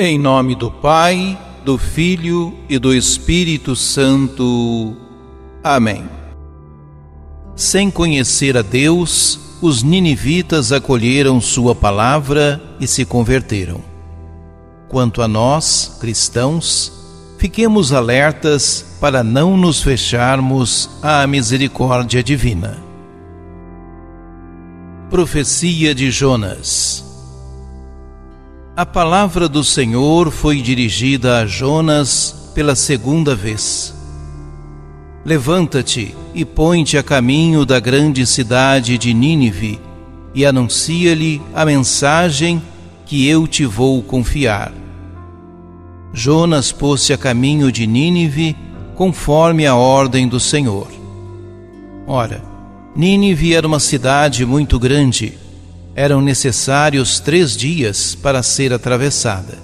Em nome do Pai, do Filho e do Espírito Santo. Amém. Sem conhecer a Deus, os ninivitas acolheram Sua palavra e se converteram. Quanto a nós, cristãos, fiquemos alertas para não nos fecharmos à misericórdia divina. Profecia de Jonas a palavra do Senhor foi dirigida a Jonas pela segunda vez. Levanta-te e põe-te a caminho da grande cidade de Nínive e anuncia-lhe a mensagem que eu te vou confiar. Jonas pôs-se a caminho de Nínive conforme a ordem do Senhor. Ora, Nínive era uma cidade muito grande eram necessários três dias para ser atravessada.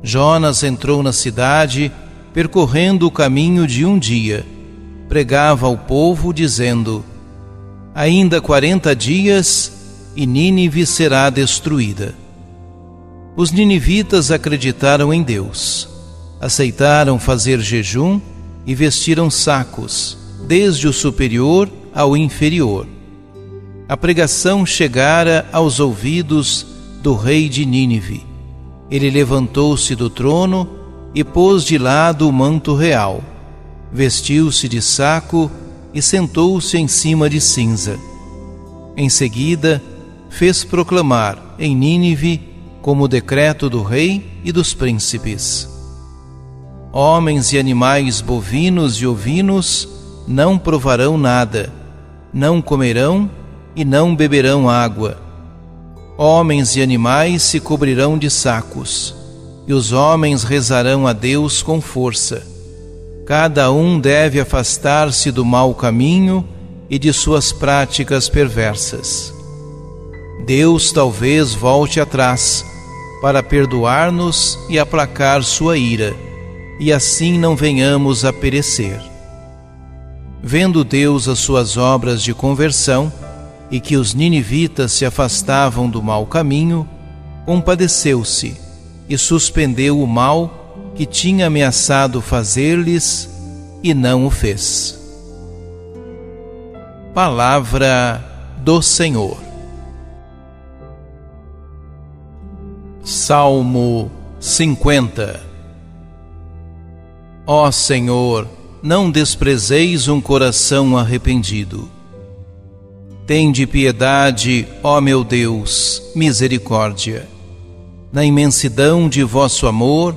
Jonas entrou na cidade, percorrendo o caminho de um dia. Pregava ao povo, dizendo: Ainda quarenta dias e Nínive será destruída. Os ninivitas acreditaram em Deus, aceitaram fazer jejum e vestiram sacos, desde o superior ao inferior a pregação chegara aos ouvidos do rei de Nínive. Ele levantou-se do trono e pôs de lado o manto real, vestiu-se de saco e sentou-se em cima de cinza. Em seguida, fez proclamar em Nínive como decreto do rei e dos príncipes: Homens e animais bovinos e ovinos não provarão nada, não comerão e não beberão água. Homens e animais se cobrirão de sacos, e os homens rezarão a Deus com força. Cada um deve afastar-se do mau caminho e de suas práticas perversas. Deus talvez volte atrás para perdoar-nos e aplacar sua ira, e assim não venhamos a perecer. Vendo Deus as suas obras de conversão, e que os ninivitas se afastavam do mau caminho, compadeceu-se e suspendeu o mal que tinha ameaçado fazer-lhes e não o fez. Palavra do Senhor. Salmo 50 Ó Senhor, não desprezeis um coração arrependido Tende piedade, ó meu Deus, misericórdia. Na imensidão de vosso amor,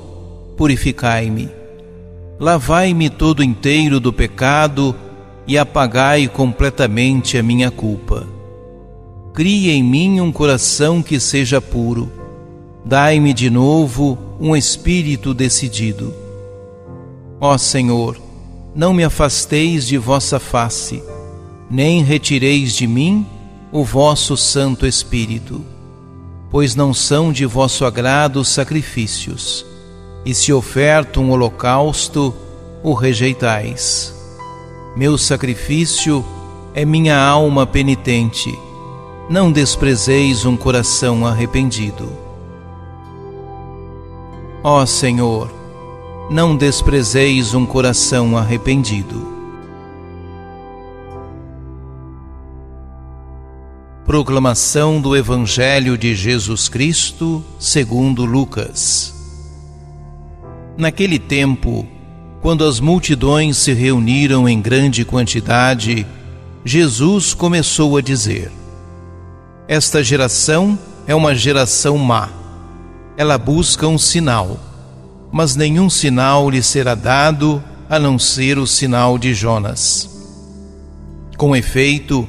purificai-me. Lavai-me todo inteiro do pecado e apagai completamente a minha culpa. Crie em mim um coração que seja puro. Dai-me de novo um espírito decidido. Ó Senhor, não me afasteis de vossa face nem retireis de mim o vosso Santo Espírito, pois não são de vosso agrado os sacrifícios, e se oferto um holocausto, o rejeitais. Meu sacrifício é minha alma penitente, não desprezeis um coração arrependido. Ó Senhor, não desprezeis um coração arrependido. Proclamação do Evangelho de Jesus Cristo, segundo Lucas. Naquele tempo, quando as multidões se reuniram em grande quantidade, Jesus começou a dizer: Esta geração é uma geração má. Ela busca um sinal, mas nenhum sinal lhe será dado a não ser o sinal de Jonas. Com efeito,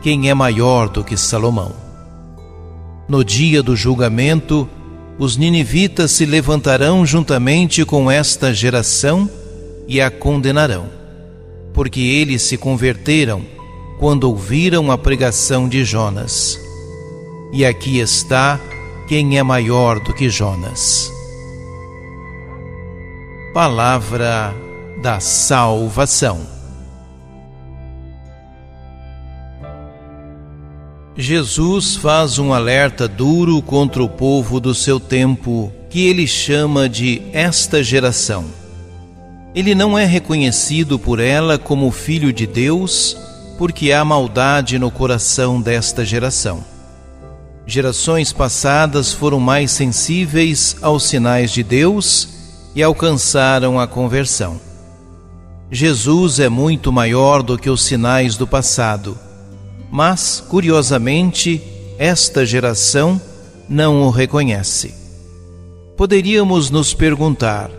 quem é maior do que Salomão. No dia do julgamento, os ninivitas se levantarão juntamente com esta geração e a condenarão, porque eles se converteram quando ouviram a pregação de Jonas. E aqui está quem é maior do que Jonas. Palavra da salvação. Jesus faz um alerta duro contra o povo do seu tempo, que ele chama de esta geração. Ele não é reconhecido por ela como filho de Deus, porque há maldade no coração desta geração. Gerações passadas foram mais sensíveis aos sinais de Deus e alcançaram a conversão. Jesus é muito maior do que os sinais do passado, mas, curiosamente, esta geração não o reconhece. Poderíamos nos perguntar: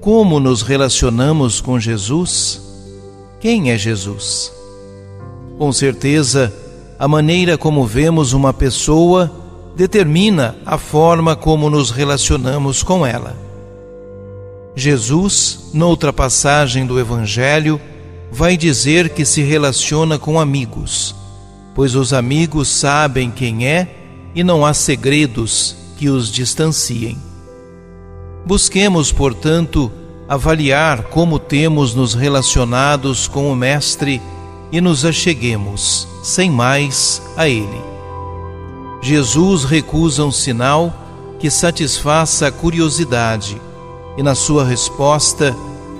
como nos relacionamos com Jesus? Quem é Jesus? Com certeza, a maneira como vemos uma pessoa determina a forma como nos relacionamos com ela. Jesus, noutra passagem do Evangelho, vai dizer que se relaciona com amigos, pois os amigos sabem quem é e não há segredos que os distanciem. Busquemos, portanto, avaliar como temos nos relacionados com o Mestre e nos acheguemos, sem mais, a Ele. Jesus recusa um sinal que satisfaça a curiosidade e, na sua resposta,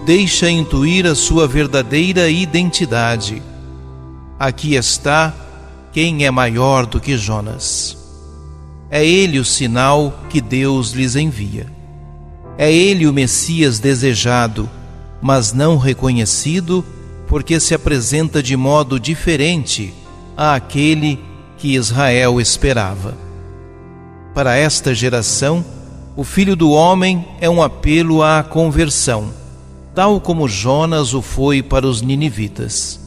deixa intuir a sua verdadeira identidade. Aqui está quem é maior do que Jonas. É ele o sinal que Deus lhes envia. É ele o Messias desejado, mas não reconhecido, porque se apresenta de modo diferente àquele que Israel esperava. Para esta geração, o Filho do Homem é um apelo à conversão, tal como Jonas o foi para os ninivitas.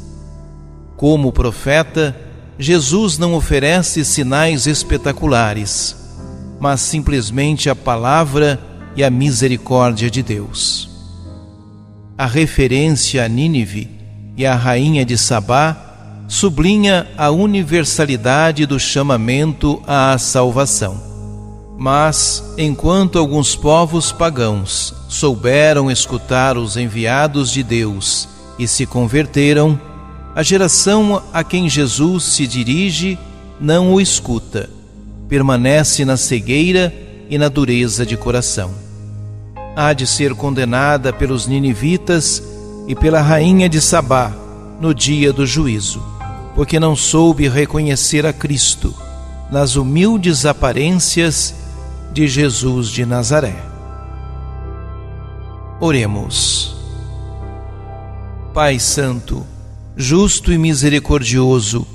Como profeta, Jesus não oferece sinais espetaculares, mas simplesmente a palavra e a misericórdia de Deus. A referência a Nínive e a rainha de Sabá sublinha a universalidade do chamamento à salvação. Mas, enquanto alguns povos pagãos souberam escutar os enviados de Deus e se converteram, a geração a quem Jesus se dirige não o escuta, permanece na cegueira e na dureza de coração. Há de ser condenada pelos ninivitas e pela rainha de Sabá no dia do juízo, porque não soube reconhecer a Cristo nas humildes aparências de Jesus de Nazaré. Oremos. Pai Santo, justo e misericordioso,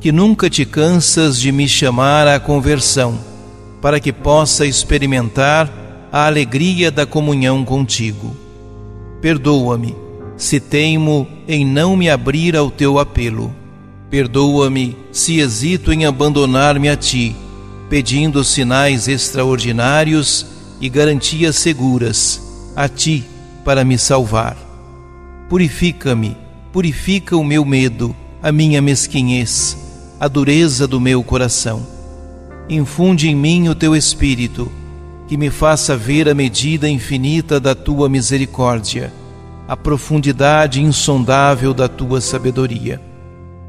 que nunca te cansas de me chamar à conversão, para que possa experimentar a alegria da comunhão contigo. Perdoa-me se teimo em não me abrir ao teu apelo. Perdoa-me se hesito em abandonar-me a ti pedindo sinais extraordinários e garantias seguras a ti para me salvar. Purifica-me, purifica o meu medo, a minha mesquinhez, a dureza do meu coração. Infunde em mim o teu espírito, que me faça ver a medida infinita da tua misericórdia, a profundidade insondável da tua sabedoria.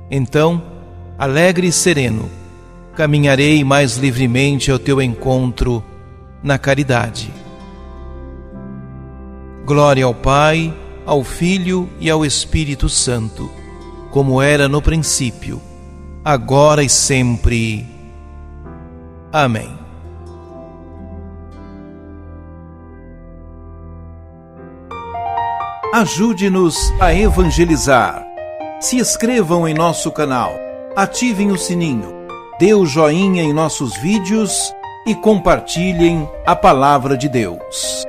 Então, alegre e sereno, caminharei mais livremente ao teu encontro na caridade. Glória ao Pai, ao Filho e ao Espírito Santo, como era no princípio, agora e sempre. Amém. Ajude-nos a evangelizar. Se inscrevam em nosso canal, ativem o sininho dê o joinha em nossos vídeos e compartilhem a palavra de Deus.